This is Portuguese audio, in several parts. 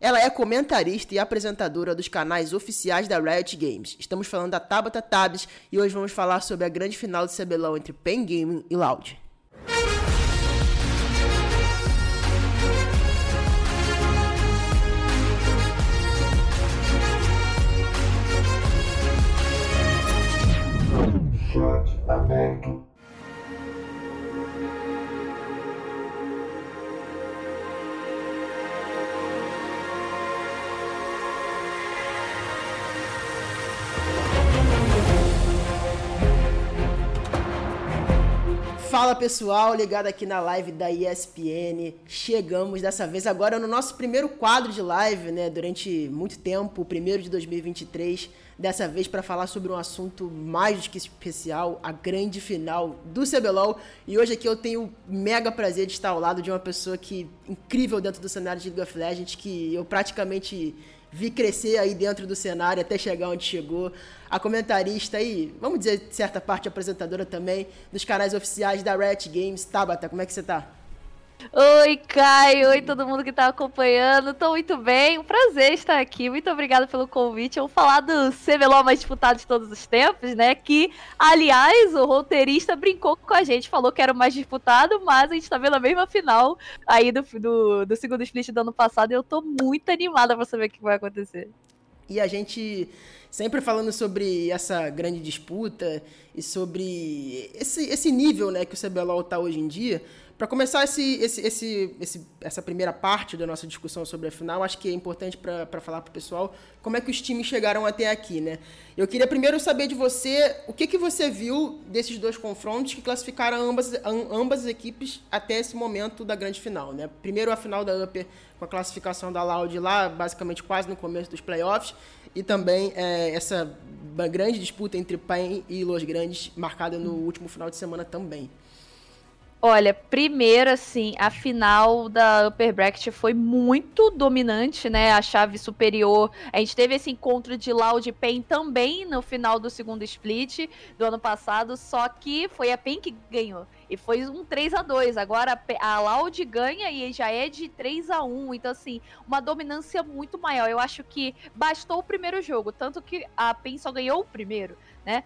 Ela é comentarista e apresentadora dos canais oficiais da Riot Games. Estamos falando da Tabata Tabs e hoje vamos falar sobre a grande final de CBLOL entre Pen Gaming e Loud. Chat aberto. Fala pessoal, ligado aqui na live da ESPN. Chegamos dessa vez agora no nosso primeiro quadro de live, né? Durante muito tempo, o primeiro de 2023. Dessa vez para falar sobre um assunto mais do que especial, a grande final do CBLOL. E hoje aqui eu tenho o mega prazer de estar ao lado de uma pessoa que incrível dentro do cenário de League of Legends, que eu praticamente vi crescer aí dentro do cenário até chegar onde chegou. A comentarista e, vamos dizer, certa parte apresentadora também, dos canais oficiais da Riot Games. Tabata, como é que você tá? Oi, Caio. Oi, todo mundo que está acompanhando. Estou muito bem. Um prazer estar aqui. Muito obrigada pelo convite. Vamos falar do CBLOL mais disputado de todos os tempos, né? Que, aliás, o roteirista brincou com a gente, falou que era o mais disputado, mas a gente está vendo a mesma final aí do, do, do segundo split do ano passado e eu estou muito animada para saber o que vai acontecer. E a gente sempre falando sobre essa grande disputa e sobre esse, esse nível né, que o CBLOL está hoje em dia. Para começar esse, esse, esse, esse, essa primeira parte da nossa discussão sobre a final, acho que é importante para falar para o pessoal como é que os times chegaram até aqui, né? Eu queria primeiro saber de você o que, que você viu desses dois confrontos que classificaram ambas, ambas as equipes até esse momento da grande final, né? Primeiro a final da Upper com a classificação da Loud lá, basicamente quase no começo dos playoffs, e também é, essa grande disputa entre PEN e Los Grandes, marcada no último final de semana também. Olha, primeiro, assim, a final da Upper Bracket foi muito dominante, né? A chave superior. A gente teve esse encontro de Loud PEN também no final do segundo split do ano passado, só que foi a PEN que ganhou. E foi um 3 a 2 Agora a Loud ganha e já é de 3 a 1 Então, assim, uma dominância muito maior. Eu acho que bastou o primeiro jogo, tanto que a PEN só ganhou o primeiro, né?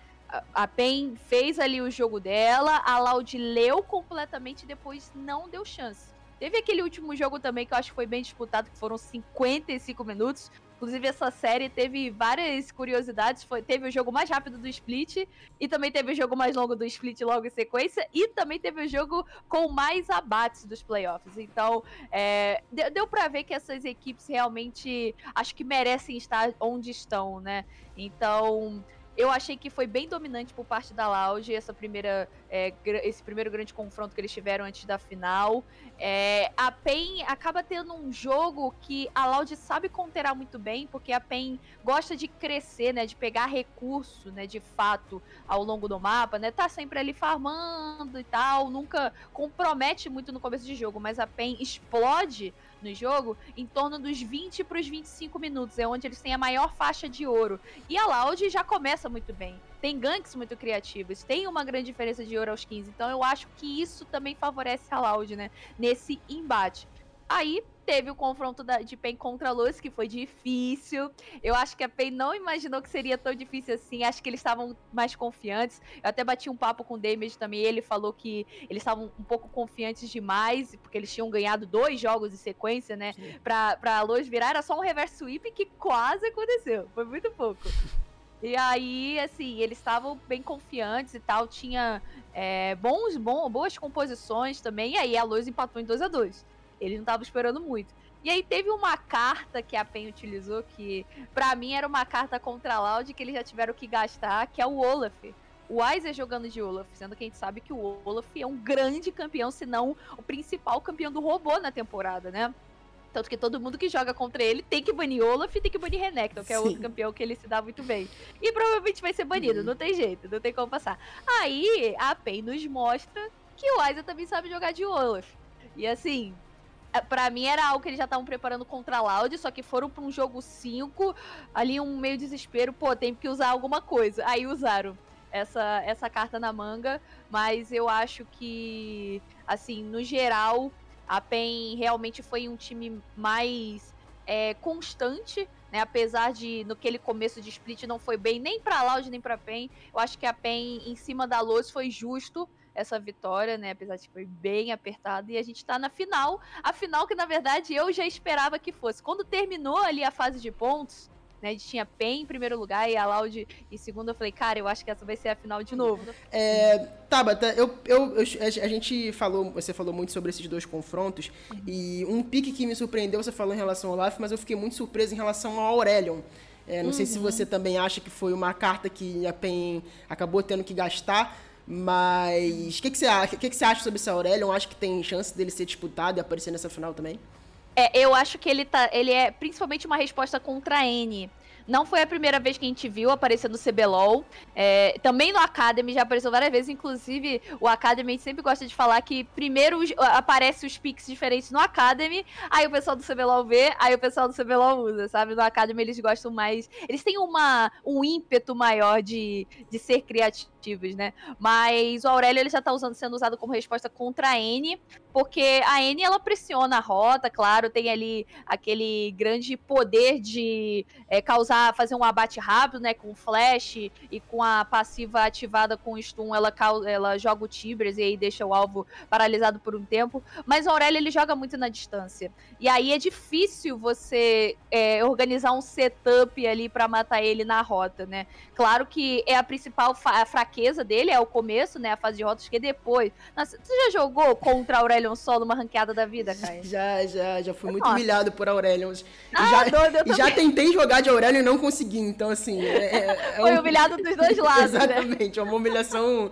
A PEN fez ali o jogo dela, a Loud leu completamente e depois não deu chance. Teve aquele último jogo também que eu acho que foi bem disputado, que foram 55 minutos. Inclusive, essa série teve várias curiosidades. Foi, teve o jogo mais rápido do Split, e também teve o jogo mais longo do Split logo em sequência, e também teve o jogo com mais abates dos playoffs. Então, é, deu, deu para ver que essas equipes realmente acho que merecem estar onde estão, né? Então. Eu achei que foi bem dominante por parte da Loud essa primeira, é, esse primeiro grande confronto que eles tiveram antes da final. É, a PEN acaba tendo um jogo que a Loud sabe conterar muito bem, porque a PEN gosta de crescer, né, de pegar recurso, né, de fato, ao longo do mapa, né, tá sempre ali farmando e tal, nunca compromete muito no começo de jogo, mas a PEN explode no jogo em torno dos 20 para os 25 minutos, é onde eles têm a maior faixa de ouro. E a Loud já começa muito bem. Tem ganks muito criativos, tem uma grande diferença de ouro aos 15. Então eu acho que isso também favorece a Loud, né? Nesse embate. Aí teve o confronto da, de PEN contra a Luz, que foi difícil. Eu acho que a PEN não imaginou que seria tão difícil assim. Acho que eles estavam mais confiantes. Eu até bati um papo com o Damage também. Ele falou que eles estavam um pouco confiantes demais, porque eles tinham ganhado dois jogos em sequência, né? Pra, pra Luz virar. Era só um reverse sweep que quase aconteceu. Foi muito pouco. E aí, assim, eles estavam bem confiantes e tal. Tinha é, bons, bom, boas composições também. E aí a Luz empatou em 2 a 2 ele não tava esperando muito. E aí teve uma carta que a PEN utilizou que, para mim, era uma carta contra a Loud que eles já tiveram que gastar, que é o Olaf. O Weiser jogando de Olaf, sendo que a gente sabe que o Olaf é um grande campeão, se não o principal campeão do robô na temporada, né? Tanto que todo mundo que joga contra ele tem que banir Olaf e tem que banir Renekton, que é outro campeão que ele se dá muito bem. E provavelmente vai ser banido, uhum. não tem jeito, não tem como passar. Aí a PEN nos mostra que o Weiser também sabe jogar de Olaf. E assim, é, para mim era algo que eles já estavam preparando contra a Loud, só que foram para um jogo 5, ali um meio desespero, pô, tem que usar alguma coisa. Aí usaram essa, essa carta na manga, mas eu acho que, assim, no geral, a PEN realmente foi um time mais é, constante, né? Apesar de no aquele começo de split não foi bem nem para Loud nem para Pen. Eu acho que a Pen em cima da Luz foi justo essa vitória, né? Apesar de que foi bem apertado. E a gente tá na final. A final que, na verdade, eu já esperava que fosse. Quando terminou ali a fase de pontos, né? A gente tinha PEN em primeiro lugar e a Loud em segundo. Eu falei, cara, eu acho que essa vai ser a final de novo. É, Tabata, eu, eu, eu, a gente falou, você falou muito sobre esses dois confrontos. Uhum. E um pique que me surpreendeu, você falou em relação ao Laf, mas eu fiquei muito surpreso em relação ao Aurelion. É, não uhum. sei se uhum. você também acha que foi uma carta que a PEN acabou tendo que gastar. Mas o que, que, você acha? O que, que você acha sobre esse Aurelion? Acho que tem chance dele ser disputado e aparecer nessa final também? É, eu acho que ele tá. Ele é principalmente uma resposta contra a N. Não foi a primeira vez que a gente viu aparecer no CBLOL. É, também no Academy já apareceu várias vezes. Inclusive, o Academy sempre gosta de falar que primeiro aparece os picks diferentes no Academy, aí o pessoal do CBLOL vê, aí o pessoal do CBLOL usa, sabe? No Academy eles gostam mais. Eles têm uma, um ímpeto maior de, de ser criativos, né? Mas o Aurélio ele já tá usando, sendo usado como resposta contra a N, porque a N ela pressiona a rota, claro, tem ali aquele grande poder de é, causar usar, fazer um abate rápido, né? Com flash e com a passiva ativada com stun, ela, ela joga o Tibers e aí deixa o alvo paralisado por um tempo. Mas o Aurélio ele joga muito na distância. E aí é difícil você é, organizar um setup ali para matar ele na rota, né? Claro que é a principal a fraqueza dele, é o começo, né? A fase de rotas, que depois. Você já jogou contra Aurelion solo numa ranqueada da vida, Caio? Já, já, já fui muito Nossa. humilhado por Aurelion. Ah, já, doido, já tentei jogar de Aurelion e não consegui, então assim. É, é, é Foi um... humilhado dos dois lados. Né? Exatamente, é uma humilhação.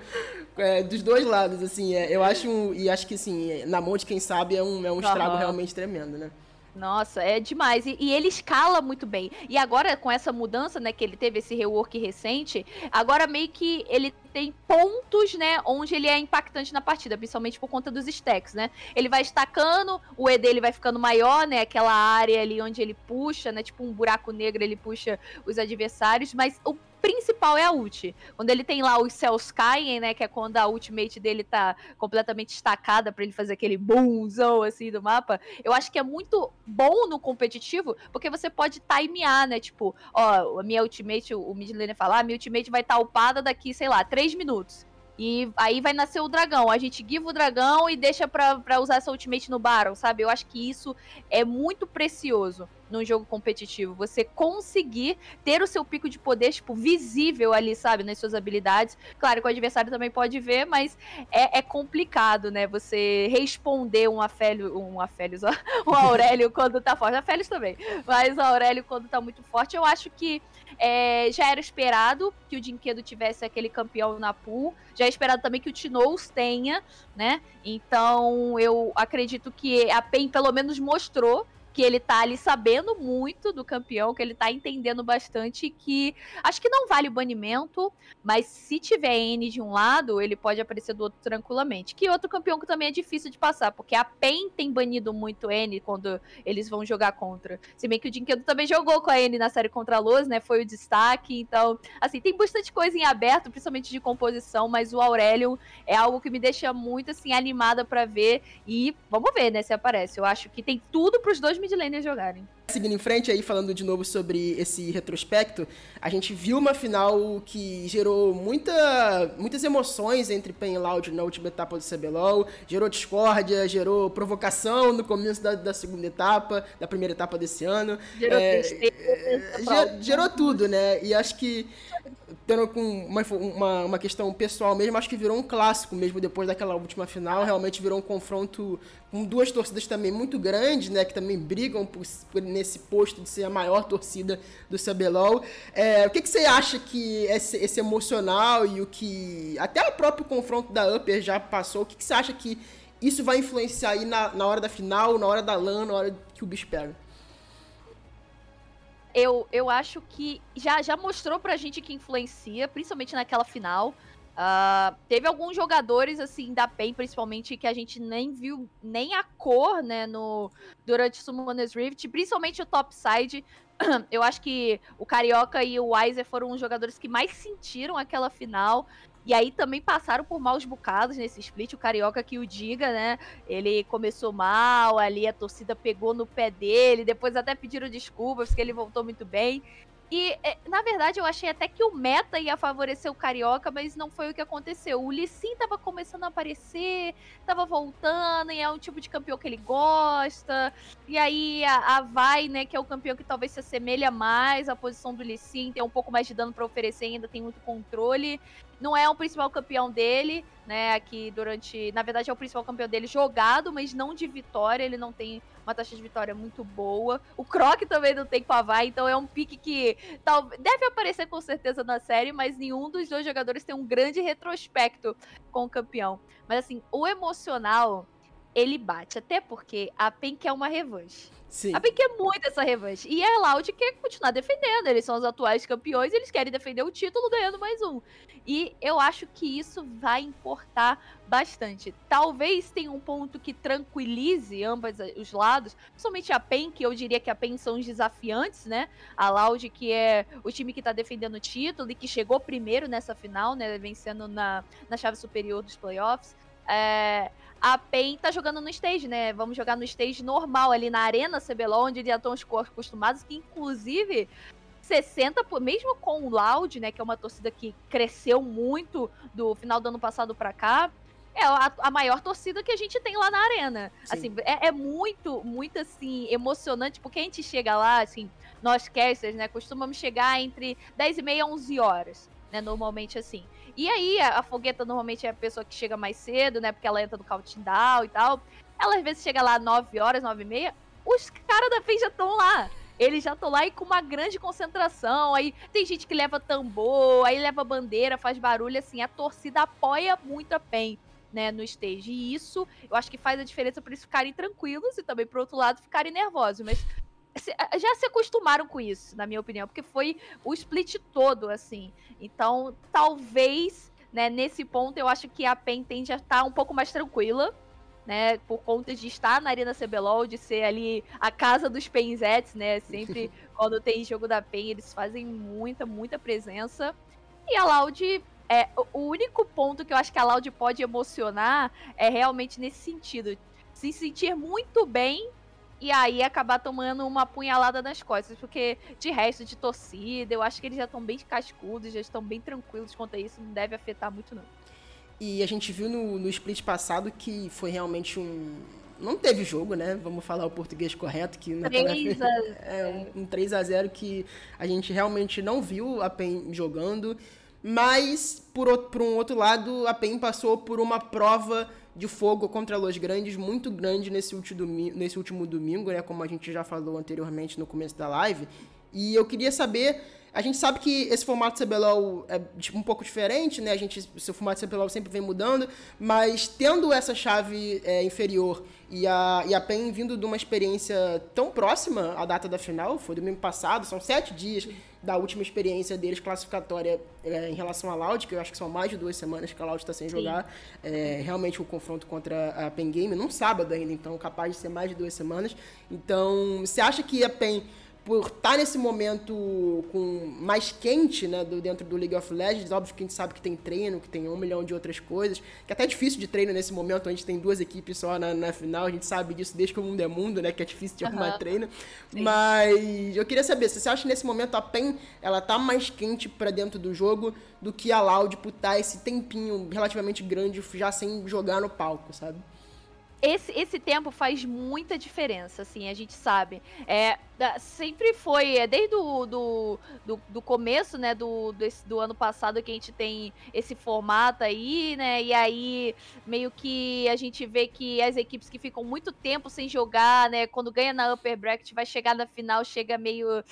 É, dos dois lados, assim, é, eu acho, um, e acho que, assim, na mão de quem sabe é um, é um estrago uhum. realmente tremendo, né? Nossa, é demais. E, e, ele escala muito bem. E agora, com essa mudança, né, que ele teve esse rework recente, agora meio que ele tem pontos, né, onde ele é impactante na partida, principalmente por conta dos stacks, né? Ele vai estacando, o E dele vai ficando maior, né, aquela área ali onde ele puxa, né, tipo um buraco negro, ele puxa os adversários, mas o principal é a ult. Quando ele tem lá os céus caem, né? Que é quando a ultimate dele tá completamente estacada para ele fazer aquele boomzão assim do mapa. Eu acho que é muito bom no competitivo, porque você pode timear, né? Tipo, ó, a minha ultimate, o mid laner fala, ah, minha ultimate vai estar tá upada daqui, sei lá, 3 minutos. E aí vai nascer o dragão. A gente give o dragão e deixa pra, pra usar essa ultimate no Baron, sabe? Eu acho que isso é muito precioso num jogo competitivo. Você conseguir ter o seu pico de poder, tipo, visível ali, sabe? Nas suas habilidades. Claro que o adversário também pode ver, mas é, é complicado, né? Você responder um Afélio, um Afélios, um Aurélio quando tá forte. Afélios também. Mas o Aurélio quando tá muito forte, eu acho que é, já era esperado que o Dinquedo tivesse aquele campeão na pool. Já é esperado também que o Tinous tenha, né? Então eu acredito que a PEN pelo menos mostrou que ele tá ali sabendo muito do campeão, que ele tá entendendo bastante que acho que não vale o banimento, mas se tiver N de um lado, ele pode aparecer do outro tranquilamente. Que outro campeão que também é difícil de passar, porque a PEN tem banido muito N quando eles vão jogar contra. Se bem que o Dinquedo também jogou com a N na série contra a Luz, né? Foi o destaque, então, assim, tem bastante coisa em aberto, principalmente de composição, mas o Aurélio é algo que me deixa muito assim animada para ver e vamos ver, né, se aparece. Eu acho que tem tudo para os dois mid laners jogarem. Seguindo em frente aí, falando de novo sobre esse retrospecto, a gente viu uma final que gerou muita, muitas emoções entre Pen e Loud na última etapa do CBLOL, gerou discórdia, gerou provocação no começo da, da segunda etapa, da primeira etapa desse ano. Gerou, é, é, gerou tudo, né? E acho que tendo com uma, uma, uma, questão pessoal mesmo, acho que virou um clássico mesmo depois daquela última final. Realmente virou um confronto com duas torcidas também muito grandes, né? Que também brigam por, por nesse posto de ser a maior torcida do CBLOL. É, o que, que você acha que esse, esse, emocional e o que. Até o próprio confronto da Upper já passou, o que, que você acha que isso vai influenciar aí na, na hora da final, na hora da LAN, na hora que o bicho pega? Eu, eu acho que já, já mostrou pra gente que influencia, principalmente naquela final. Uh, teve alguns jogadores, assim, da PEN, principalmente, que a gente nem viu nem a cor, né, no, durante o Summoner's Rift, principalmente o topside. Eu acho que o Carioca e o Weiser foram os jogadores que mais sentiram aquela final. E aí também passaram por maus bocados nesse split, o Carioca que o diga, né? Ele começou mal, ali a torcida pegou no pé dele, depois até pediram desculpas, porque ele voltou muito bem. E, é, na verdade, eu achei até que o meta ia favorecer o Carioca, mas não foi o que aconteceu. O Lissin tava começando a aparecer, tava voltando, e é um tipo de campeão que ele gosta. E aí a, a Vai, né, que é o campeão que talvez se assemelha mais à posição do Lissin, tem um pouco mais de dano para oferecer, ainda tem muito controle não é o principal campeão dele, né? Aqui durante. Na verdade, é o principal campeão dele jogado, mas não de vitória. Ele não tem uma taxa de vitória muito boa. O Croc também não tem com a então é um pique que tal, deve aparecer com certeza na série, mas nenhum dos dois jogadores tem um grande retrospecto com o campeão. Mas assim, o emocional ele bate. Até porque a PEN quer uma revanche. Sim. A PEN quer muito essa revanche. E a Loud quer continuar defendendo. Eles são os atuais campeões, eles querem defender o título ganhando mais um. E eu acho que isso vai importar bastante. Talvez tenha um ponto que tranquilize ambos os lados, principalmente a PEN, que eu diria que a PEN são os desafiantes, né? A Loud, que é o time que tá defendendo o título e que chegou primeiro nessa final, né? Vencendo na, na chave superior dos playoffs. É, a PEN tá jogando no stage, né? Vamos jogar no stage normal, ali na Arena CBLOL, onde já estão os acostumados, que inclusive 60, mesmo com o Loud, né, que é uma torcida que cresceu muito do final do ano passado para cá, é a, a, maior torcida que a gente tem lá na arena. Sim. Assim, é, é, muito, muito assim, emocionante, porque a gente chega lá, assim, nós casters, né, costumamos chegar entre 10 e meia e 11 horas, né, normalmente assim. E aí, a, a, fogueta normalmente é a pessoa que chega mais cedo, né? Porque ela entra no countdown e tal. Ela às vezes chega lá 9 horas, 9 e meia. Os caras da FEI já estão lá. Eles já estão lá e com uma grande concentração. Aí tem gente que leva tambor, aí leva bandeira, faz barulho, assim. A torcida apoia muito a PEN. Né, no stage. E isso eu acho que faz a diferença para eles ficarem tranquilos e também, por outro lado, ficarem nervosos. Mas já se acostumaram com isso, na minha opinião, porque foi o split todo, assim. Então, talvez, né, nesse ponto, eu acho que a PEN tende a estar um pouco mais tranquila, né, por conta de estar na Arena CBLOL, de ser ali a casa dos Penzettes, né, sempre quando tem jogo da PEN, eles fazem muita, muita presença. E a Loud, é, o único ponto que eu acho que a Loud pode emocionar é realmente nesse sentido, se sentir muito bem e aí acabar tomando uma punhalada nas costas, porque de resto de torcida, eu acho que eles já estão bem cascudos, já estão bem tranquilos quanto a isso, não deve afetar muito não. E a gente viu no, no split passado que foi realmente um, não teve jogo, né? Vamos falar o português correto, que 3 a... é um, um 3 a 0 que a gente realmente não viu a PEN jogando, mas por, por um outro lado, a PEN passou por uma prova de fogo contra Los Grandes muito grande nesse último, domingo, nesse último domingo, né? Como a gente já falou anteriormente no começo da live. E eu queria saber a gente sabe que esse formato CBLOL é tipo, um pouco diferente, né? A gente, o formato CBLOL sempre vem mudando, mas tendo essa chave é, inferior e a, e a PEN vindo de uma experiência tão próxima à data da final, foi domingo passado, são sete dias da última experiência deles classificatória é, em relação à Loud, que eu acho que são mais de duas semanas que a Loud está sem Sim. jogar. É, realmente o confronto contra a PEN Game, num sábado ainda, então capaz de ser mais de duas semanas. Então, você acha que a PEN por estar tá nesse momento com mais quente, né, do, dentro do League of Legends, óbvio que a gente sabe que tem treino, que tem um milhão de outras coisas, que é até difícil de treino nesse momento, a gente tem duas equipes só na, na final, a gente sabe disso desde que o mundo é mundo, né, que é difícil de arrumar uhum. treino, Sim. mas eu queria saber, se você acha que nesse momento a PEN, ela tá mais quente para dentro do jogo do que a Loud por estar tá esse tempinho relativamente grande já sem jogar no palco, sabe? esse, esse tempo faz muita diferença, assim, a gente sabe. É, sempre foi, é, desde o do, do, do começo, né, do, desse, do ano passado que a gente tem esse formato aí, né, e aí meio que a gente vê que as equipes que ficam muito tempo sem jogar, né, quando ganha na upper bracket vai chegar na final, chega meio,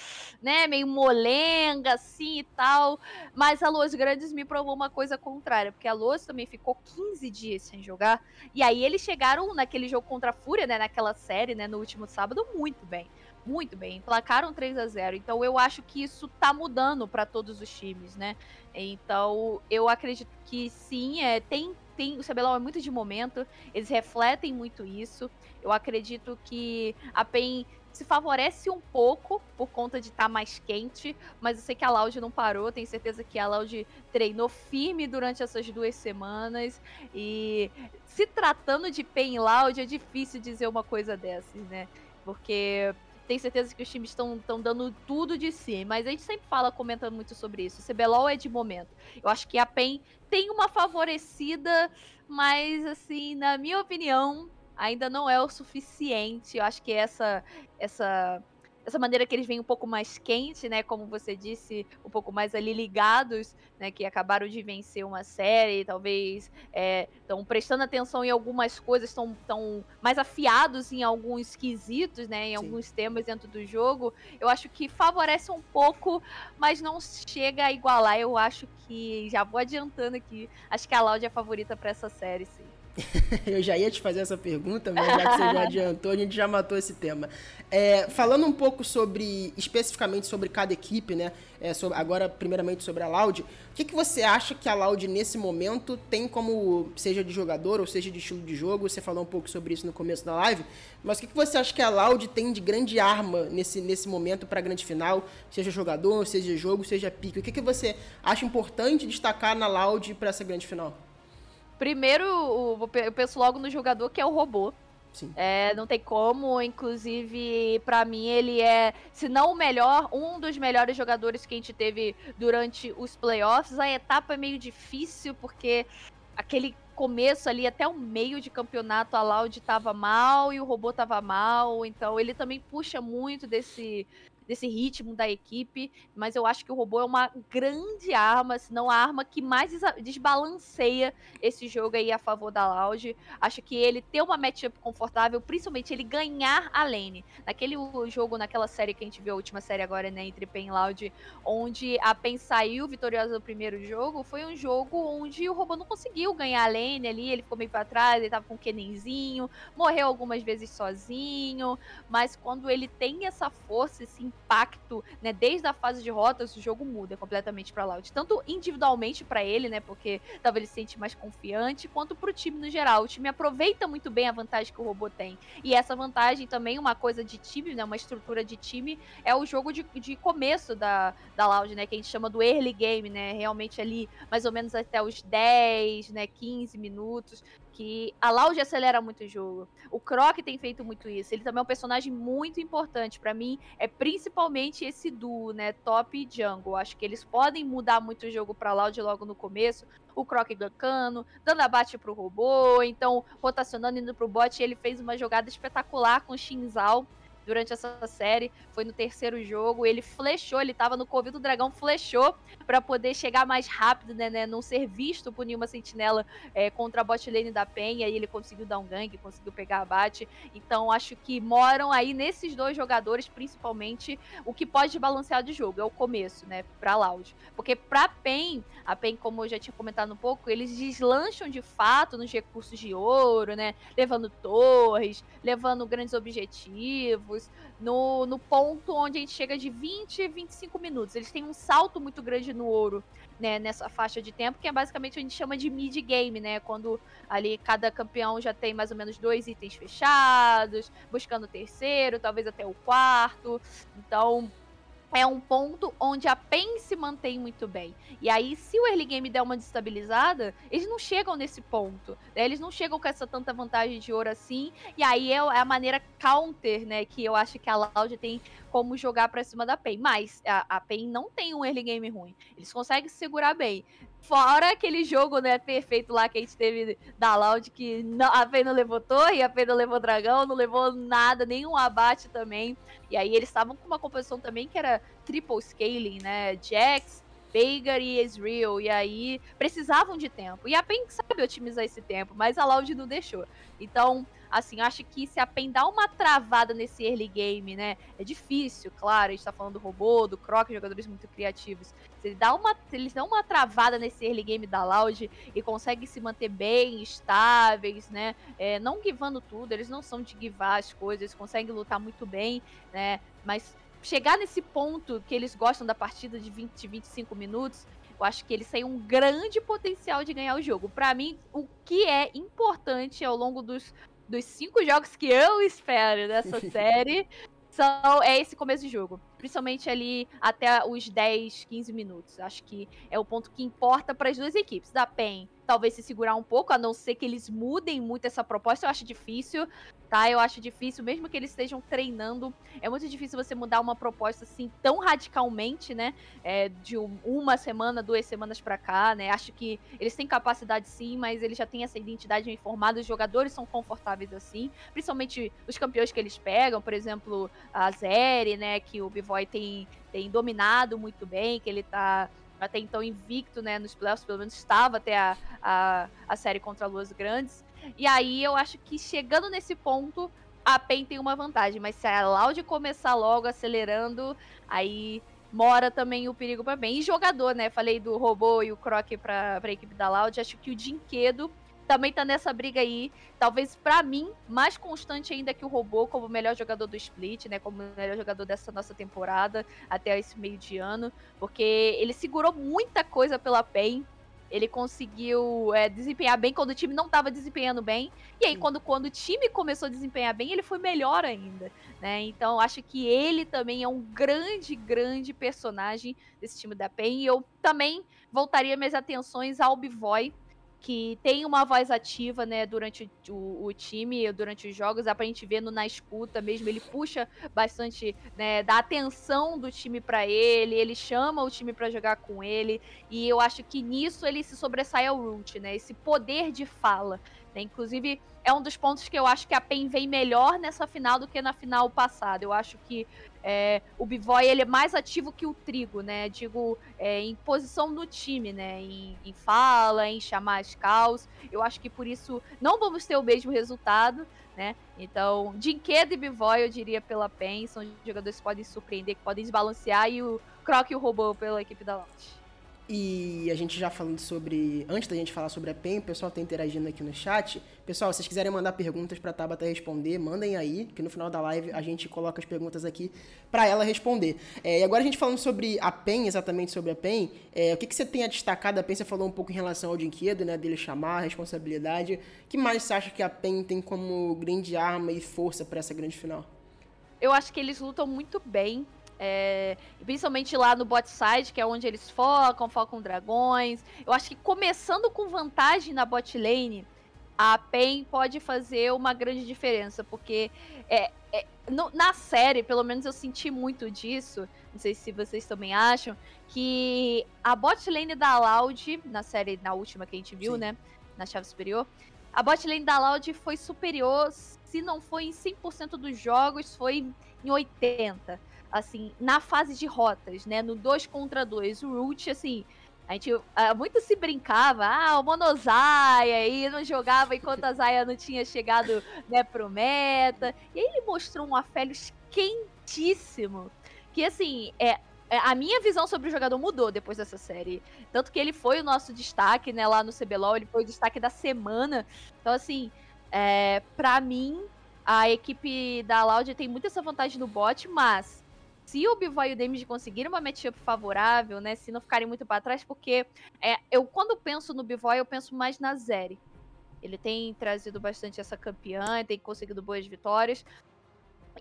né, meio molenga, assim, e tal, mas a Los Grandes me provou uma coisa contrária, porque a Los também ficou 15 dias sem jogar, e aí eles chegaram naquele jogo contra a Fúria, né, naquela série, né, no último sábado, muito bem muito bem, placaram 3 a 0 Então eu acho que isso tá mudando para todos os times, né? Então eu acredito que sim, é, tem, tem o CBLOL é muito de momento, eles refletem muito isso. Eu acredito que a PEN se favorece um pouco por conta de estar tá mais quente, mas eu sei que a Loud não parou, tenho certeza que a Loud treinou firme durante essas duas semanas e se tratando de Pen Loud é difícil dizer uma coisa dessas, né? Porque tenho certeza que os times estão dando tudo de si, mas a gente sempre fala comentando muito sobre isso. O CBLOL é de momento. Eu acho que a PEN tem uma favorecida, mas assim, na minha opinião, ainda não é o suficiente. Eu acho que essa essa essa maneira que eles vêm um pouco mais quente, né? Como você disse, um pouco mais ali ligados, né? Que acabaram de vencer uma série, talvez estão é, prestando atenção em algumas coisas, estão tão mais afiados em alguns quesitos, né? Em Sim. alguns temas dentro do jogo. Eu acho que favorece um pouco, mas não chega a igualar. Eu acho que já vou adiantando aqui. Acho que a Loud é a favorita para essa série, sim. eu já ia te fazer essa pergunta, mas já que você já adiantou, a gente já matou esse tema. É, falando um pouco sobre, especificamente sobre cada equipe, né? É, sobre, agora, primeiramente sobre a Loud, o que, que você acha que a Loud, nesse momento, tem como, seja de jogador ou seja de estilo de jogo? Você falou um pouco sobre isso no começo da live, mas o que, que você acha que a Loud tem de grande arma nesse, nesse momento para a grande final? Seja jogador, seja jogo, seja pique. O que, que você acha importante destacar na Loud para essa grande final? Primeiro, eu penso logo no jogador que é o robô. Sim. É, não tem como, inclusive, para mim ele é, se não o melhor, um dos melhores jogadores que a gente teve durante os playoffs. A etapa é meio difícil porque aquele começo ali até o meio de campeonato a Loud tava mal e o robô tava mal, então ele também puxa muito desse desse ritmo da equipe, mas eu acho que o robô é uma grande arma, se não a arma que mais desbalanceia esse jogo aí a favor da Loud. Acho que ele ter uma matchup confortável, principalmente ele ganhar a lane. Naquele jogo, naquela série que a gente viu, a última série agora, né, entre PEN e Loud, onde a PEN saiu vitoriosa no primeiro jogo, foi um jogo onde o robô não conseguiu ganhar a lane ali, ele ficou meio pra trás, ele tava com o Kenenzinho, morreu algumas vezes sozinho, mas quando ele tem essa força, esse impacto, né, desde a fase de rotas, o jogo muda completamente para Loud, tanto individualmente para ele, né, porque talvez ele se sente mais confiante, quanto para o time no geral. O time aproveita muito bem a vantagem que o robô tem. E essa vantagem também, uma coisa de time, né, uma estrutura de time, é o jogo de, de começo da, da Loud, né, que a gente chama do early game, né, realmente ali mais ou menos até os 10, né, 15 minutos, que a Loud acelera muito o jogo. O Croc tem feito muito isso. Ele também é um personagem muito importante para mim, é principalmente esse duo, né, Top e Jungle. Acho que eles podem mudar muito o jogo para Loud logo no começo. O Croc gankando, dando abate pro robô, então rotacionando indo pro bot, ele fez uma jogada espetacular com o Shinzal durante essa série. Foi no terceiro jogo. Ele flechou, ele tava no Covid do Dragão, flechou para poder chegar mais rápido, né, né? Não ser visto por nenhuma sentinela é, contra a bot lane da Penha. E ele conseguiu dar um gank, conseguiu pegar abate. Então acho que moram aí nesses dois jogadores, principalmente, o que pode balancear de jogo. É o começo, né? Pra Loud. Porque pra PEN, a PEN, como eu já tinha comentado um pouco, eles deslancham de fato nos recursos de ouro, né? Levando torres, levando grandes objetivos no, no ponto onde a gente chega de 20 a 25 minutos. Eles têm um salto muito grande no ouro, né, nessa faixa de tempo, que é basicamente a gente chama de mid game, né? Quando ali cada campeão já tem mais ou menos dois itens fechados, buscando o terceiro, talvez até o quarto. Então, é um ponto onde a PEN se mantém muito bem. E aí, se o early game der uma destabilizada, eles não chegam nesse ponto. Né? Eles não chegam com essa tanta vantagem de ouro assim. E aí é, é a maneira counter, né? Que eu acho que a Loud tem como jogar pra cima da PEN. Mas a, a PEN não tem um early game ruim. Eles conseguem segurar bem. Fora aquele jogo, né, perfeito lá que a gente teve da Loud, que não, a PEN não levou torre, a PEN não levou dragão, não levou nada, nenhum abate também. E aí eles estavam com uma composição também que era triple scaling, né? Jax, Veigar e Ezreal. E aí precisavam de tempo. E a PEN sabe otimizar esse tempo, mas a Loud não deixou. Então, assim, acho que se a PEN dá uma travada nesse early game, né? É difícil, claro, a gente tá falando do robô, do Croc, jogadores muito criativos. Se, ele dá uma, eles dão uma travada nesse early game da Loud e conseguem se manter bem, estáveis, né? É, não givando tudo, eles não são de givar as coisas, eles conseguem lutar muito bem, né? Mas chegar nesse ponto que eles gostam da partida de 20, 25 minutos, eu acho que eles têm um grande potencial de ganhar o jogo. Para mim, o que é importante ao longo dos, dos cinco jogos que eu espero dessa série são, é esse começo de jogo. Principalmente ali até os 10, 15 minutos. Acho que é o ponto que importa para as duas equipes. Da PEN talvez se segurar um pouco, a não ser que eles mudem muito essa proposta, eu acho difícil, tá? Eu acho difícil, mesmo que eles estejam treinando, é muito difícil você mudar uma proposta assim tão radicalmente, né? É, de uma semana, duas semanas para cá, né? Acho que eles têm capacidade sim, mas eles já têm essa identidade informada, os jogadores são confortáveis assim, principalmente os campeões que eles pegam, por exemplo, a Zeri, né? Que o Bivoy tem, tem dominado muito bem, que ele tá até então invicto, né, nos playoffs, pelo menos estava até a, a, a série contra Luas Grandes. E aí eu acho que chegando nesse ponto, a PEN tem uma vantagem, mas se a Loud começar logo acelerando, aí mora também o perigo para bem. E jogador, né? Falei do robô e o Croc para a equipe da Loud. Acho que o Dinquedo também tá nessa briga aí. Talvez para mim, mais constante ainda que o robô, como melhor jogador do split, né? Como melhor jogador dessa nossa temporada até esse meio de ano. Porque ele segurou muita coisa pela PEN. Ele conseguiu é, desempenhar bem quando o time não estava desempenhando bem. E aí, quando, quando o time começou a desempenhar bem, ele foi melhor ainda. Né? Então, acho que ele também é um grande, grande personagem desse time da PEN. E eu também voltaria minhas atenções ao Bivoy, que tem uma voz ativa, né, durante o, o, time, durante os jogos, dá pra gente ver no, na escuta mesmo, ele puxa bastante, né, dá atenção do time para ele, ele chama o time para jogar com ele, e eu acho que nisso ele se sobressai ao Root, né, esse poder de fala, né, inclusive é um dos pontos que eu acho que a PEN vem melhor nessa final do que na final passada, eu acho que é, o Bivoy ele é mais ativo que o Trigo, né? Digo, é, em posição no time, né? Em, em, fala, em chamar as caos. Eu acho que por isso não vamos ter o mesmo resultado, né? Então, Dinquedo e Bivoy, eu diria pela PEN, são jogadores que podem surpreender, que podem desbalancear, e o Croc e o Robô pela equipe da Lounge. E a gente já falando sobre. Antes da gente falar sobre a PEN, o pessoal tá interagindo aqui no chat. Pessoal, se vocês quiserem mandar perguntas pra Tabata responder, mandem aí, que no final da live a gente coloca as perguntas aqui para ela responder. É, e agora a gente falando sobre a PEN, exatamente sobre a PEN, é, o que, que você tem a destacar da PEN? Você falou um pouco em relação ao Dinquedo, né? Dele chamar, a responsabilidade. O que mais você acha que a PEN tem como grande arma e força para essa grande final? Eu acho que eles lutam muito bem é, principalmente lá no bot side, que é onde eles focam, focam dragões. Eu acho que começando com vantagem na bot lane, a PEN pode fazer uma grande diferença, porque é, é, no, na série, pelo menos eu senti muito disso, não sei se vocês também acham, que a bot lane da Loud, na série, na última que a gente viu, Sim. né, na chave superior, a bot lane da Loud foi superior, se não foi em 100% dos jogos, foi em 80% assim, na fase de rotas, né? No 2 contra 2. O Root, assim, a gente uh, muito se brincava, ah, o Monozaia, aí não jogava enquanto a Zaya não tinha chegado, né, pro meta. E aí ele mostrou um Aphelios quentíssimo. Que, assim, é, é, a minha visão sobre o jogador mudou depois dessa série. Tanto que ele foi o nosso destaque, né, lá no CBLOL, ele foi o destaque da semana. Então, assim, é, pra mim, a equipe da Loud tem muito essa vantagem no bot, mas se o Bivoy e o Damage conseguirem uma matchup favorável, né? Se não ficarem muito para trás, porque é, eu quando penso no Bivoy, eu penso mais na Zeri. Ele tem trazido bastante essa campeã, tem conseguido boas vitórias.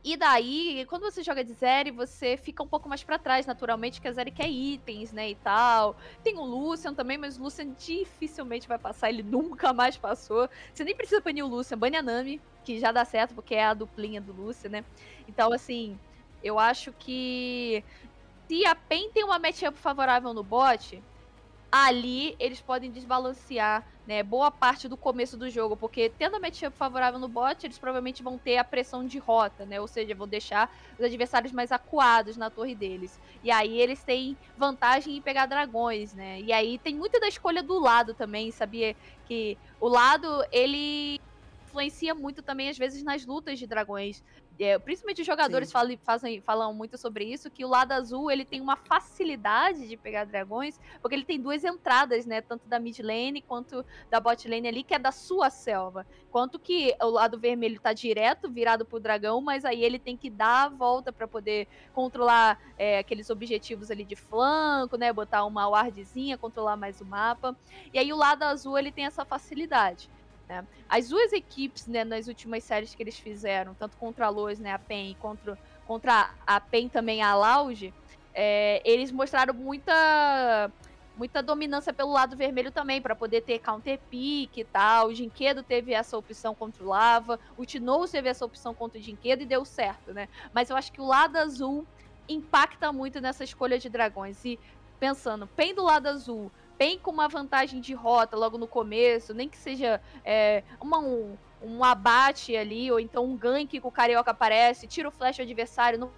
E daí, quando você joga de Zeri, você fica um pouco mais para trás, naturalmente, que a Zeri quer itens, né, e tal. Tem o Lucian também, mas o Lucian dificilmente vai passar, ele nunca mais passou. Você nem precisa banir o Lucian, bane a Nami, que já dá certo, porque é a duplinha do Lucian, né. Então, assim, eu acho que se a PEN tem uma matchup favorável no bot, ali eles podem desbalancear né, boa parte do começo do jogo, porque tendo a matchup favorável no bot, eles provavelmente vão ter a pressão de rota, né? Ou seja, vão deixar os adversários mais acuados na torre deles. E aí eles têm vantagem em pegar dragões, né? E aí tem muito da escolha do lado também, sabia que o lado ele influencia muito também às vezes nas lutas de dragões. É, principalmente os jogadores falam, fazem, falam muito sobre isso, que o lado azul ele tem uma facilidade de pegar dragões, porque ele tem duas entradas, né? Tanto da mid lane quanto da bot lane ali, que é da sua selva. Quanto que o lado vermelho tá direto, virado pro dragão, mas aí ele tem que dar a volta para poder controlar é, aqueles objetivos ali de flanco, né? Botar uma wardzinha, controlar mais o mapa. E aí o lado azul ele tem essa facilidade. Né? As duas equipes, né, nas últimas séries que eles fizeram, tanto contra a Lois, né, a PEN, contra, contra a PEN também a Lounge, é, eles mostraram muita muita dominância pelo lado vermelho também, para poder ter counter pick e tal. O Jinquedo teve essa opção contra o Lava, o Tinoz teve essa opção contra o Jinquedo e deu certo, né? Mas eu acho que o lado azul impacta muito nessa escolha de dragões. E pensando, PEN do lado azul, PEN com uma vantagem de rota logo no começo, nem que seja é, uma, um, um abate ali, ou então um gank que o Carioca aparece, tira o flash do adversário, não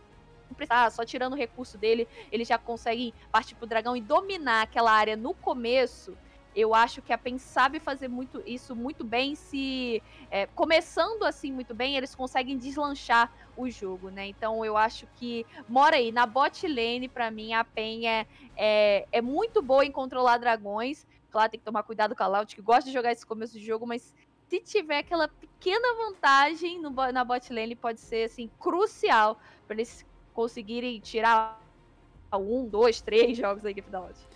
precisar, só tirando o recurso dele, ele já consegue partir pro dragão e dominar aquela área no começo. Eu acho que a PEN sabe fazer muito isso muito bem. Se é, começando assim muito bem, eles conseguem deslanchar o jogo, né? Então eu acho que mora aí na bot lane para mim a PEN é, é, é, muito boa em controlar dragões. Claro, tem que tomar cuidado com a Loud, que gosta de jogar esse começo de jogo, mas se tiver aquela pequena vantagem no, na bot lane, pode ser assim crucial para eles conseguirem tirar um, dois, três jogos da equipe da Odd.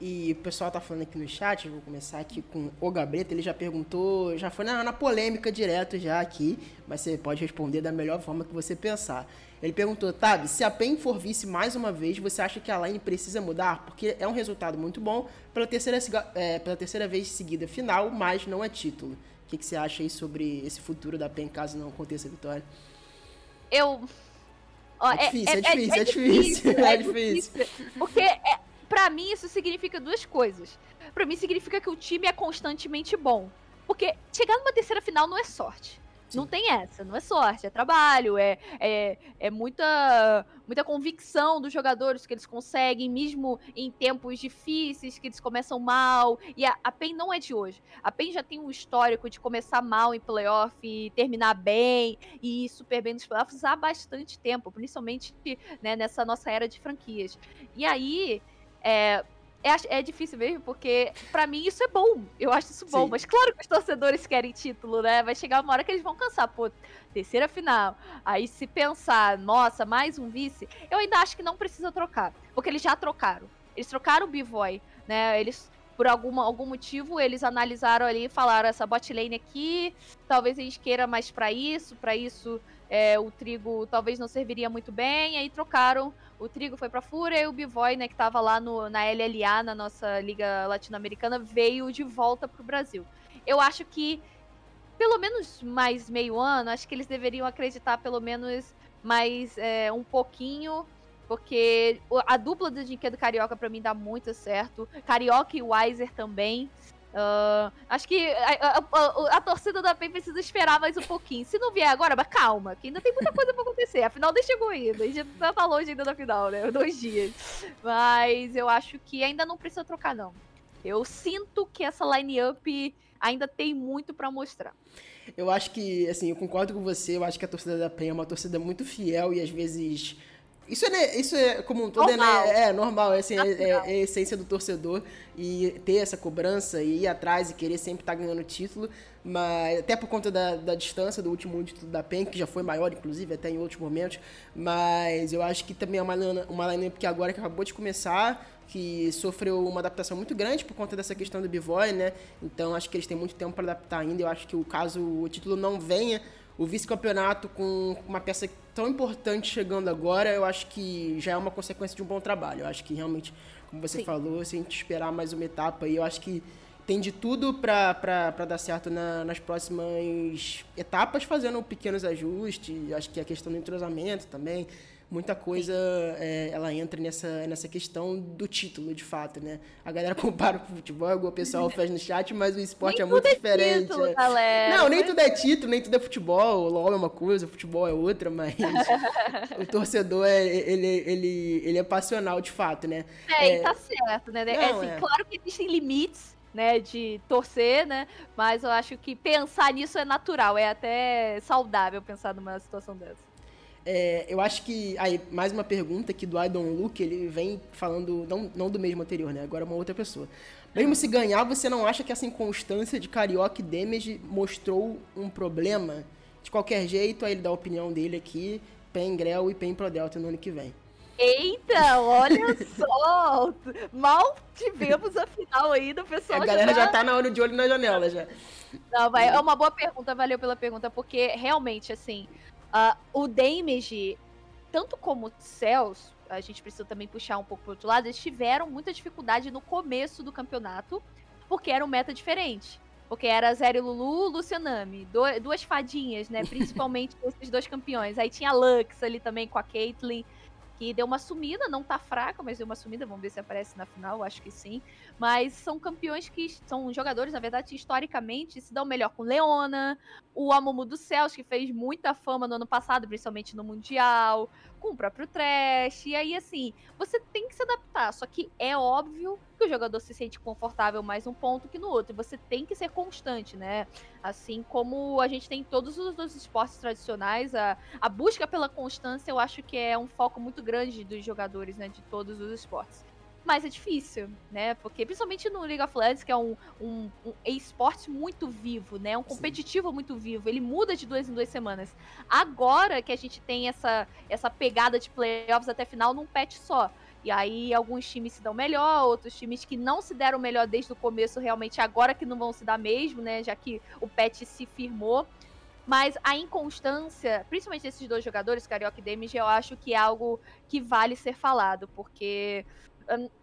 E o pessoal tá falando aqui no chat, vou começar aqui com o Gabreta, ele já perguntou, já foi na, na, polêmica direto já aqui, mas você pode responder da melhor forma que você pensar. Ele perguntou, Tab, se a PEN for vice mais uma vez, você acha que a line precisa mudar? Porque é um resultado muito bom pela terceira, é, pela terceira vez seguida final, mas não é título. O que, que você acha aí sobre esse futuro da PEN caso não aconteça a vitória? Eu Ó, é, difícil, é, é, difícil, é, difícil, é, difícil. Porque, pra mim, isso significa duas coisas. Pra mim, significa que o time é constantemente bom. Porque chegar numa terceira final não é sorte. Sim. Não tem essa, não é sorte, é trabalho, é, é, é muita, muita convicção dos jogadores que eles conseguem, mesmo em tempos difíceis, que eles começam mal. E a, a PEN não é de hoje. A PEN já tem um histórico de começar mal em playoff e terminar bem, e ir super bem nos playoffs há bastante tempo, principalmente né, nessa nossa era de franquias. E aí. É, é, é difícil mesmo, porque para mim isso é bom. Eu acho isso bom. Sim. Mas claro que os torcedores querem título, né? Vai chegar uma hora que eles vão cansar. Pô, terceira final. Aí se pensar, nossa, mais um vice, eu ainda acho que não precisa trocar. Porque eles já trocaram. Eles trocaram o B-Boy, né? Eles por alguma, algum motivo, eles analisaram ali e falaram: essa bot lane aqui, talvez a gente queira mais para isso, para isso é, o trigo talvez não serviria muito bem, aí trocaram. O trigo foi pra Fúria e o Bivoy, né, que tava lá no, na LLA, na nossa Liga Latino-Americana, veio de volta pro Brasil. Eu acho que, pelo menos mais meio ano, acho que eles deveriam acreditar pelo menos mais é, um pouquinho porque a dupla do Dinquedo Carioca para mim dá muito certo. Carioca e Weiser também. Uh, acho que a, a, a, a, torcida da PEN precisa esperar mais um pouquinho. Se não vier agora, mas calma, que ainda tem muita coisa pra acontecer. A final nem chegou ainda. A gente já tá longe ainda da final, né? Dois dias. Mas eu acho que ainda não precisa trocar, não. Eu sinto que essa line-up ainda tem muito para mostrar. Eu acho que, assim, eu concordo com você. Eu acho que a torcida da PEN é uma torcida muito fiel e às vezes isso é, né, isso é como um todo, é, normal. É, é, normal, é, assim, é, é, é, a essência do torcedor e ter essa cobrança e ir atrás e querer sempre estar tá ganhando título, mas até por conta da, da distância do último título da PEN, que já foi maior, inclusive, até em outros momentos, mas eu acho que também é uma, uma lineup que agora que acabou de começar, que sofreu uma adaptação muito grande por conta dessa questão do Bivoy, né? Então acho que eles têm muito tempo para adaptar ainda. Eu acho que o caso o título não venha o vice-campeonato com uma peça tão importante chegando agora, eu acho que já é uma consequência de um bom trabalho. Eu acho que realmente, como você Sim. falou, se a gente esperar mais uma etapa aí, eu acho que tem de tudo para dar certo na, nas próximas etapas, fazendo pequenos ajustes. Acho que a questão do entrosamento também muita coisa é, ela entra nessa, nessa questão do título, de fato, né? A galera compara com o futebol, igual o pessoal faz no chat, mas o esporte nem é muito é diferente. Título, é. galera. Não, nem tudo é título, nem tudo é futebol. O LOL é uma coisa, o futebol é outra, mas o torcedor, é, ele, ele, ele é passional, de fato, né? É, é... e tá certo, né? É, Não, assim, Claro que existem limites, né, de torcer, né? Mas eu acho que pensar nisso é natural, é até saudável pensar numa situação dessa. É, eu acho que. Aí, mais uma pergunta aqui do I Don't Look, ele vem falando, não, não do mesmo anterior, né? Agora é uma outra pessoa. Mesmo se ganhar, você não acha que essa inconstância de Carioca e Damage mostrou um problema? De qualquer jeito, aí ele dá a opinião dele aqui, PEN Grel e PEN Pro Delta no ano que vem. Eita, olha só! Mal tivemos a final ainda, pessoal. A galera já, já tá na hora de olho na janela já. Não, vai, é uma boa pergunta, valeu pela pergunta, porque realmente, assim, Uh, o Damage, tanto como Cells, a gente precisa também puxar um pouco pro outro lado, eles tiveram muita dificuldade no começo do campeonato, porque era um meta diferente. Porque era Zero Lulu, Lucianami, duas fadinhas, né? Principalmente esses dois campeões. Aí tinha Lux ali também com a Caitlyn que deu uma sumida, não tá fraca, mas deu uma sumida, vamos ver se aparece na final, acho que sim. Mas são campeões que são jogadores, na verdade, historicamente se dão melhor com Leona, o Amumu dos Céus, que fez muita fama no ano passado, principalmente no Mundial, com o próprio Trash. E aí, assim, você tem que se adaptar. Só que é óbvio que o jogador se sente confortável mais um ponto que no outro. E você tem que ser constante, né? Assim como a gente tem em todos os outros esportes tradicionais, a, a busca pela constância eu acho que é um foco muito grande dos jogadores, né? De todos os esportes mas é difícil, né? Porque principalmente no League of Legends, que é um, um, um esporte muito vivo, né? Um competitivo Sim. muito vivo. Ele muda de duas em duas semanas. Agora que a gente tem essa, essa pegada de playoffs até final num patch só. E aí alguns times se dão melhor, outros times que não se deram melhor desde o começo, realmente agora que não vão se dar mesmo, né? Já que o patch se firmou. Mas a inconstância, principalmente desses dois jogadores, Carioca e Damage, eu acho que é algo que vale ser falado, porque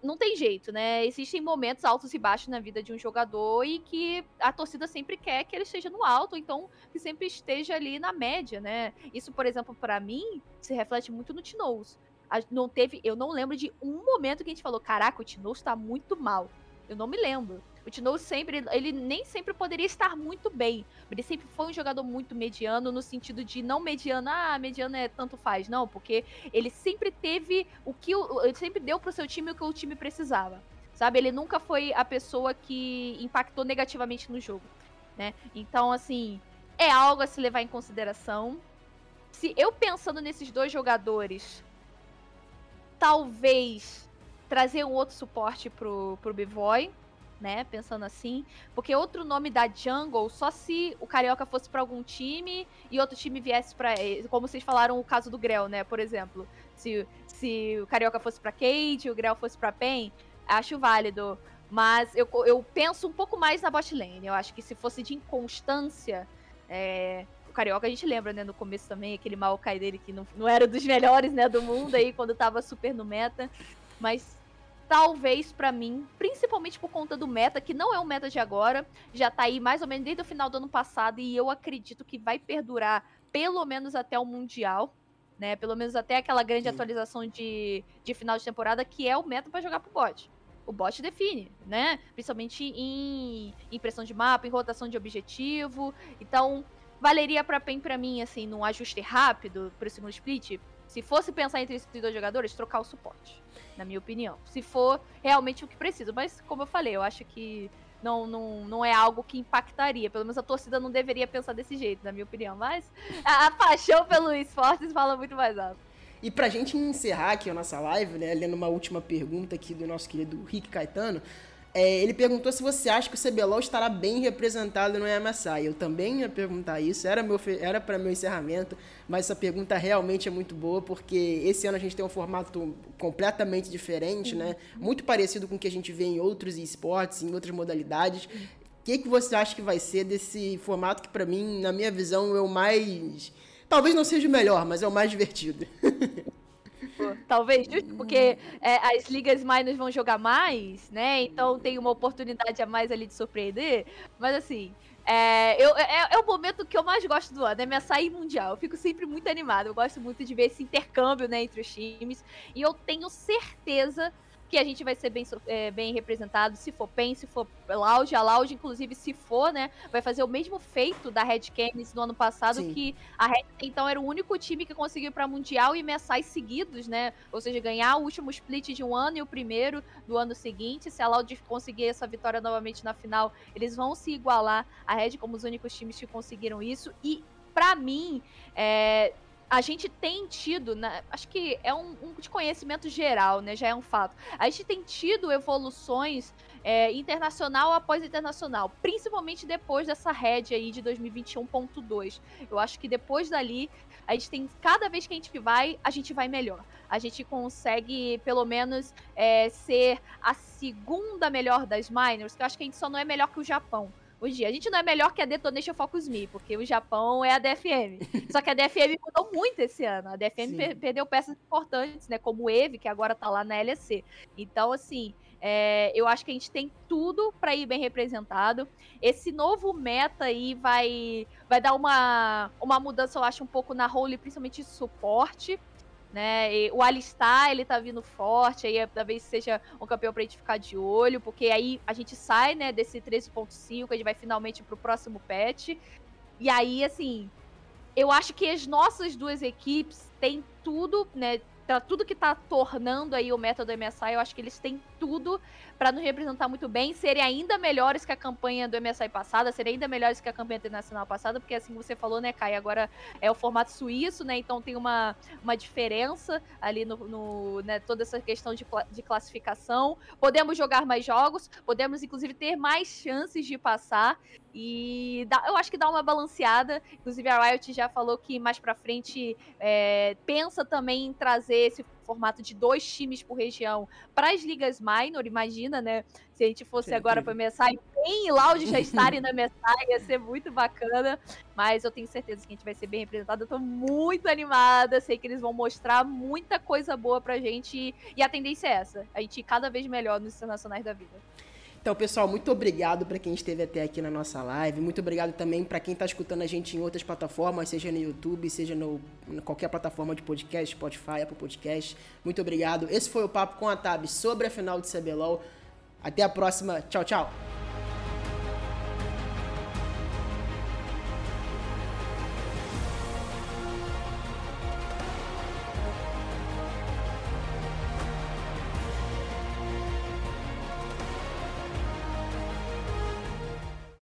não tem jeito, né? Existem momentos altos e baixos na vida de um jogador e que a torcida sempre quer que ele esteja no alto, então que sempre esteja ali na média, né? Isso, por exemplo, para mim, se reflete muito no Tinoz. Não teve, eu não lembro de um momento que a gente falou, caraca, o Tinoz tá muito mal. Eu não me lembro. O Tino sempre, ele nem sempre poderia estar muito bem. Ele sempre foi um jogador muito mediano, no sentido de não mediano, ah, mediano é tanto faz. Não, porque ele sempre teve o que. Ele sempre deu pro seu time o que o time precisava. Sabe? Ele nunca foi a pessoa que impactou negativamente no jogo. Né? Então, assim, é algo a se levar em consideração. Se eu pensando nesses dois jogadores, talvez trazer um outro suporte pro, pro Bivoy né? Pensando assim. Porque outro nome da Jungle, só se o Carioca fosse para algum time e outro time viesse para Como vocês falaram o caso do Grell, né? Por exemplo. Se, se o Carioca fosse para Cade, o Grell fosse para Pen, acho válido. Mas eu, eu penso um pouco mais na bot lane. Eu acho que se fosse de inconstância. É, o Carioca a gente lembra, né, no começo também, aquele Maokai dele que não, não era dos melhores, né, do mundo aí, quando tava super no meta. Mas talvez para mim, principalmente por conta do meta, que não é um meta de agora, já tá aí mais ou menos desde o final do ano passado e eu acredito que vai perdurar pelo menos até o Mundial, né? Pelo menos até aquela grande Sim. atualização de, de final de temporada, que é o meta para jogar pro bot. O bot define, né? Principalmente em impressão de mapa, em rotação de objetivo. Então, valeria pra PEN pra mim, assim, num ajuste rápido pro segundo split, se fosse pensar entre esses dois jogadores, trocar o suporte, na minha opinião. Se for realmente o que precisa. Mas, como eu falei, eu acho que não, não, não é algo que impactaria. Pelo menos a torcida não deveria pensar desse jeito, na minha opinião. Mas a, a paixão pelo esportes fala muito mais alto. E pra gente encerrar aqui a nossa live, né, lendo uma última pergunta aqui do nosso querido Rick Caetano, é, ele perguntou se você acha que o CBLOL estará bem representado no MSI. Eu também ia perguntar isso, era meu era para meu encerramento, mas essa pergunta realmente é muito boa porque esse ano a gente tem um formato completamente diferente, né? Muito parecido com o que a gente vê em outros esportes, em outras modalidades. O que, que você acha que vai ser desse formato que para mim, na minha visão, é o mais talvez não seja o melhor, mas é o mais divertido. talvez, justo porque é, as ligas minors vão jogar mais, né? Então tem uma oportunidade a mais ali de surpreender. Mas assim, é, eu, é, é, o momento que eu mais gosto do ano, é minha sair mundial. Eu fico sempre muito animado. Eu gosto muito de ver esse intercâmbio né, entre os times. E eu tenho certeza que a gente vai ser bem, é, bem representado, se for PEN, se for Loud, a Loud, inclusive, se for, né, vai fazer o mesmo feito da Red Canis no ano passado, Sim. que a Red, então, era o único time que conseguiu ir pra Mundial e mensais seguidos, né, ou seja, ganhar o último split de um ano e o primeiro do ano seguinte, se a Loud conseguir essa vitória novamente na final, eles vão se igualar. A Red como os únicos times que conseguiram isso, e para mim, é, a gente tem tido, acho que é um, um, de conhecimento geral, né? Já é um fato. A gente tem tido evoluções é, internacional após internacional, principalmente depois dessa rede aí de 2021.2. Eu acho que depois dali, a gente tem, cada vez que a gente vai, a gente vai melhor. A gente consegue, pelo menos, é, ser a segunda melhor das minors, que eu acho que a gente só não é melhor que o Japão hoje dia. A gente não é melhor que a Detonation Focus Me, porque o Japão é a DFM. Só que a DFM mudou muito esse ano. A DFM per perdeu peças importantes, né? Como o EVE, que agora tá lá na LEC. Então, assim, é, eu acho que a gente tem tudo para ir bem representado. Esse novo meta aí vai, vai dar uma, uma mudança, eu acho, um pouco na role, principalmente de suporte. Né? E o Alistar, ele tá vindo forte, aí é, talvez seja um campeão pra gente ficar de olho, porque aí a gente sai, né, desse 13.5, a gente vai finalmente pro próximo patch. E aí, assim, eu acho que as nossas duas equipes têm tudo, né, para tudo que tá tornando aí o método MSI, eu acho que eles têm tudo para nos representar muito bem, serem ainda melhores que a campanha do MSI passada, serem ainda melhores que a campanha internacional passada, porque assim você falou, né, Kai, agora é o formato suíço, né, então tem uma, uma diferença ali no, no né, toda essa questão de, de classificação. Podemos jogar mais jogos, podemos inclusive ter mais chances de passar, e dá, eu acho que dá uma balanceada. Inclusive, a Riot já falou que mais pra frente é, pensa também em trazer esse formato de dois times por região para as ligas minor. Imagina, né? Se a gente fosse agora para MSI, bem Loud já estarem na MSI, ia ser muito bacana. Mas eu tenho certeza que a gente vai ser bem representado. Eu tô muito animada. Sei que eles vão mostrar muita coisa boa pra gente. E a tendência é essa: a gente ir cada vez melhor nos internacionais da vida. Então, pessoal, muito obrigado para quem esteve até aqui na nossa live. Muito obrigado também para quem está escutando a gente em outras plataformas, seja no YouTube, seja no em qualquer plataforma de podcast, Spotify, Apple Podcast. Muito obrigado. Esse foi o papo com a Tab sobre a final de CBLOL. Até a próxima. Tchau, tchau.